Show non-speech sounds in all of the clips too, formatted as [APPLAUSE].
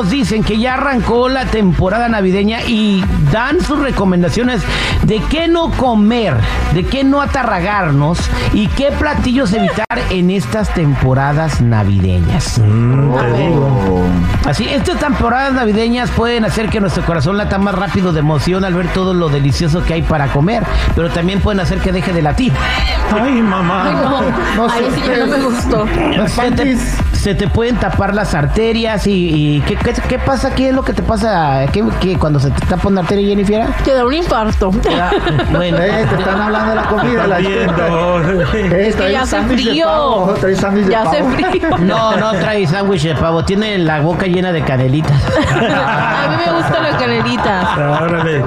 cardiólogos dicen que ya arrancó la temporada navideña y dan sus recomendaciones de qué no comer, de qué no atarragarnos y qué platillos evitar en estas temporadas navideñas. Mm, te digo. Así, estas temporadas navideñas pueden hacer que nuestro corazón lata más rápido de emoción al ver todo lo delicioso que hay para comer, pero también pueden hacer que deje de latir. Ay, mamá. No, No sé sí no me gustó. Panties. Se te pueden tapar las arterias y, y ¿qué, qué, qué pasa? ¿Qué es lo que te pasa? ¿Qué, qué, cuando se te tapa una arteria, Jennifer? Te da un infarto. Bueno, [LAUGHS] Eh, te están hablando de la comida. La. Eh, Es que trae ya hace frío. pavo, trae sándwich de Ya hace pavo. frío. [LAUGHS] no, no trae sándwich de pavo, tiene la boca llena de canelitas. A mí me gusta la canelita. Órale.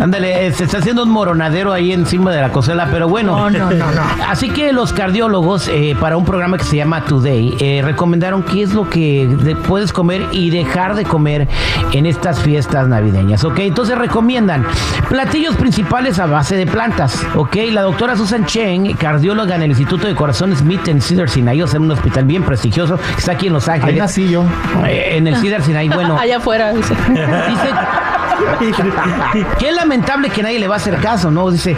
Ándale, eh, se está haciendo un moronadero ahí encima de la cosela, pero bueno. No, no, no, no. Así que los cardiólogos, eh, para un programa que se llama Today, eh, recomendaron qué es lo que de- puedes comer y dejar de comer en estas fiestas navideñas, ¿ok? Entonces recomiendan platillos principales a base de plantas, ¿ok? La doctora Susan Cheng, cardióloga en el Instituto de Corazón Smith en Cedar Sinai, o sea, en un hospital bien prestigioso, que está aquí en Los Ahí Ángeles. nací yo. Eh, en el Cedar Sinai, bueno. [LAUGHS] Allá afuera, dice. [LAUGHS] Qué lamentable que nadie le va a hacer caso, ¿no? Dice,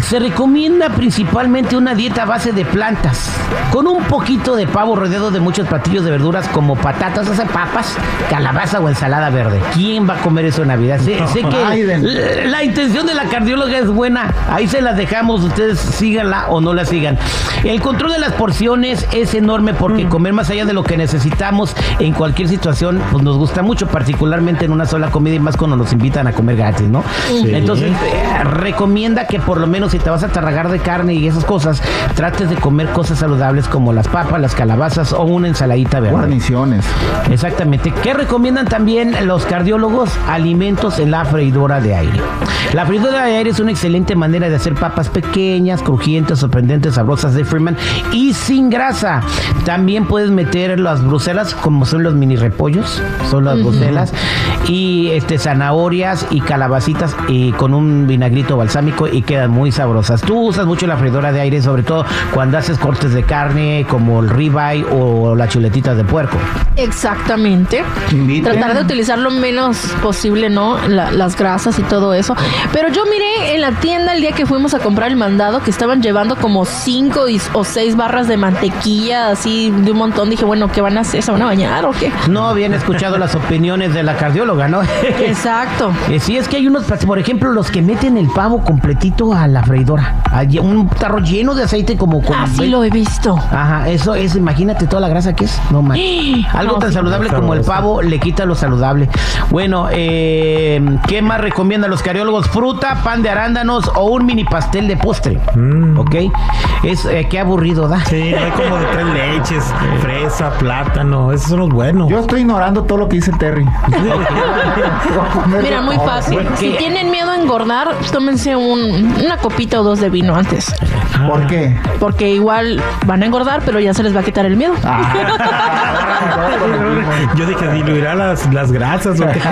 se recomienda principalmente una dieta a base de plantas, con un poquito de pavo rodeado de muchos platillos de verduras como patatas, sea, papas, calabaza o ensalada verde. ¿Quién va a comer eso en Navidad? Sé, sé que la, la intención de la cardióloga es buena, ahí se las dejamos, ustedes síganla o no la sigan. El control de las porciones es enorme porque comer más allá de lo que necesitamos en cualquier situación, pues nos gusta mucho, particularmente en una sola comida y más cuando nos invitan a comer gratis, ¿no? Entonces, eh, recomienda que por lo menos si te vas a tarragar de carne y esas cosas, trates de comer cosas saludables como las papas, las calabazas o una ensaladita verde. Guarniciones. Exactamente. ¿Qué recomiendan también los cardiólogos? Alimentos en la freidora de aire. La freidora de aire es una excelente manera de hacer papas pequeñas, crujientes, sorprendentes, sabrosas de Freeman y sin grasa. También puedes meter las bruselas, como son los mini repollos, son las bruselas, y este zanahorias y calabacitas y con un vinagrito balsámico y quedan muy sabrosas. Tú usas mucho la freidora de aire, sobre todo cuando haces cortes de carne como el ribeye o las chuletitas de puerco. Exactamente. Inviten. Tratar de utilizar lo menos posible, ¿no? La- las grasas y todo eso. Pero yo miré en la tienda el día que fuimos a comprar el mandado que estaban llevando como cinco y- o seis barras de mantequilla, así de un montón. Dije, bueno, ¿qué van a hacer? ¿Se van a bañar o qué? No habían escuchado las opiniones de la cardióloga, ¿no? [LAUGHS] Exacto. Eh, Sí, es que hay unos, por ejemplo, los que meten el pavo completito a la freidora. Hay un tarro lleno de aceite como con... Así lo he visto. Ajá, eso es, imagínate toda la grasa que es. No man. [GASPS] Algo No, tan sí. saludable como el pavo le quita lo saludable. Bueno, eh, ¿qué más recomiendan los cardiólogos? Fruta, pan de arándanos o un mini pastel de postre. ¿Ok? Es, eh, qué aburrido da. Sí, hay como de tres [LAUGHS] leches, fresa, plátano, esos son los buenos. Yo estoy ignorando todo lo que dice el Terry. [LAUGHS] [LAUGHS] Mira, muy fácil. Bueno, Si tienen miedo a engordar, tómense un- una copita o dos de vino antes. ¿Por qué? Porque igual van a engordar, pero ya se les va a quitar el miedo. [LAUGHS] Yo dije, diluirá las, las grasas o qué. [LAUGHS]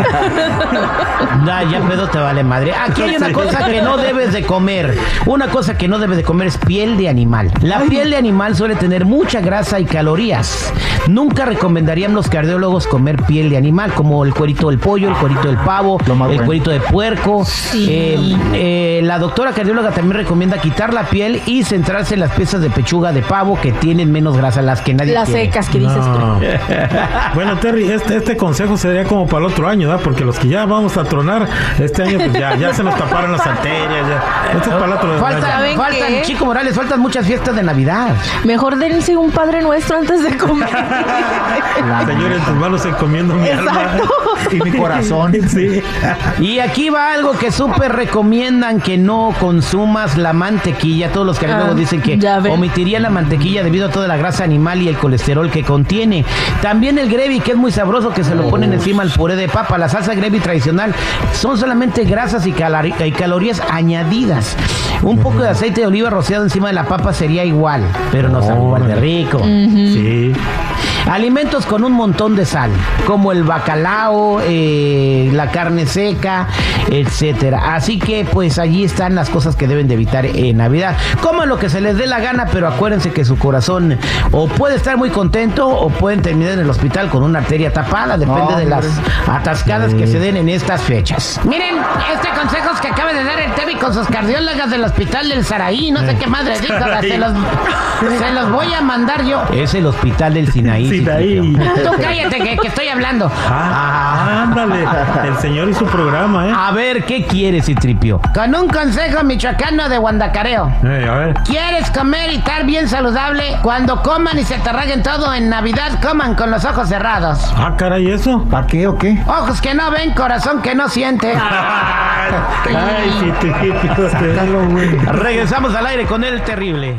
Ya pedo te vale madre. Aquí hay una cosa que no debes de comer. Una cosa que no debes de comer es piel de animal. La piel de animal suele tener mucha grasa y calorías. Nunca recomendarían los cardiólogos comer piel de animal, como el cuerito del pollo, el cuerito del pavo, Lo más el bueno. cuerito de puerco. Sí. Eh, eh, la doctora cardióloga también recomienda quitar la piel y centrarse en las piezas de pechuga de pavo que tienen menos grasa, las que nadie Las quiere. secas que dices tú. No. Bueno, Terry, este, este consejo sería como para el otro año, ¿verdad? Porque los que ya vamos a tronar este año, pues ya, ya se nos taparon las arterias. Ya. Este es para el otro año. Faltan, ¿Saben faltan, qué? Chico Morales, faltan muchas fiestas de Navidad. Mejor dense un Padre Nuestro antes de comer. Señor, en tus manos encomiendo mi alma. Exacto. Y mi corazón. [LAUGHS] Sí. Y aquí va algo que súper recomiendan que no consumas la mantequilla. Todos los cardiólogos Ah, dicen que omitirían la mantequilla debido a toda la grasa animal y el colesterol que contiene. También el gravy, que es muy sabroso, que se lo ponen encima al puré de papa. La salsa gravy tradicional son solamente grasas y, y calorías añadidas. Un poco de aceite de oliva rociado encima de la papa sería igual, pero no sabe igual de rico. Sí. Alimentos con un montón de sal, como el bacalao, eh, la carne seca, etcétera. Así que pues allí están las cosas que deben de evitar en Navidad. Coman lo que se les dé la gana, pero acuérdense que su corazón o puede estar muy contento o pueden terminar en el hospital con una arteria tapada, depende de las atascadas que se den en estas fechas. Miren, este consejo que acaba de dar el Tevi con sus cardiólogas del hospital del Saraí, no sé qué madre dijo, se los, se los voy a mandar yo. Es el hospital del Sinaí. Sinaí. Tú cállate que, que estoy hablando. Ah, ándale. El señor y su programa, ¿eh? A ver, ¿qué quieres, Citripio? Con un consejo michoacano de Guandacareo. Eh, a ver. ¿Quieres comer y estar bien saludable? Cuando coman y se te raguen todo en Navidad, coman con los ojos cerrados. Ah, caray, ¿eso? ¿Para qué o qué? Ojos que no ven, corazón que no siente. [LAUGHS] Ay, güey. Regresamos al aire con el terrible.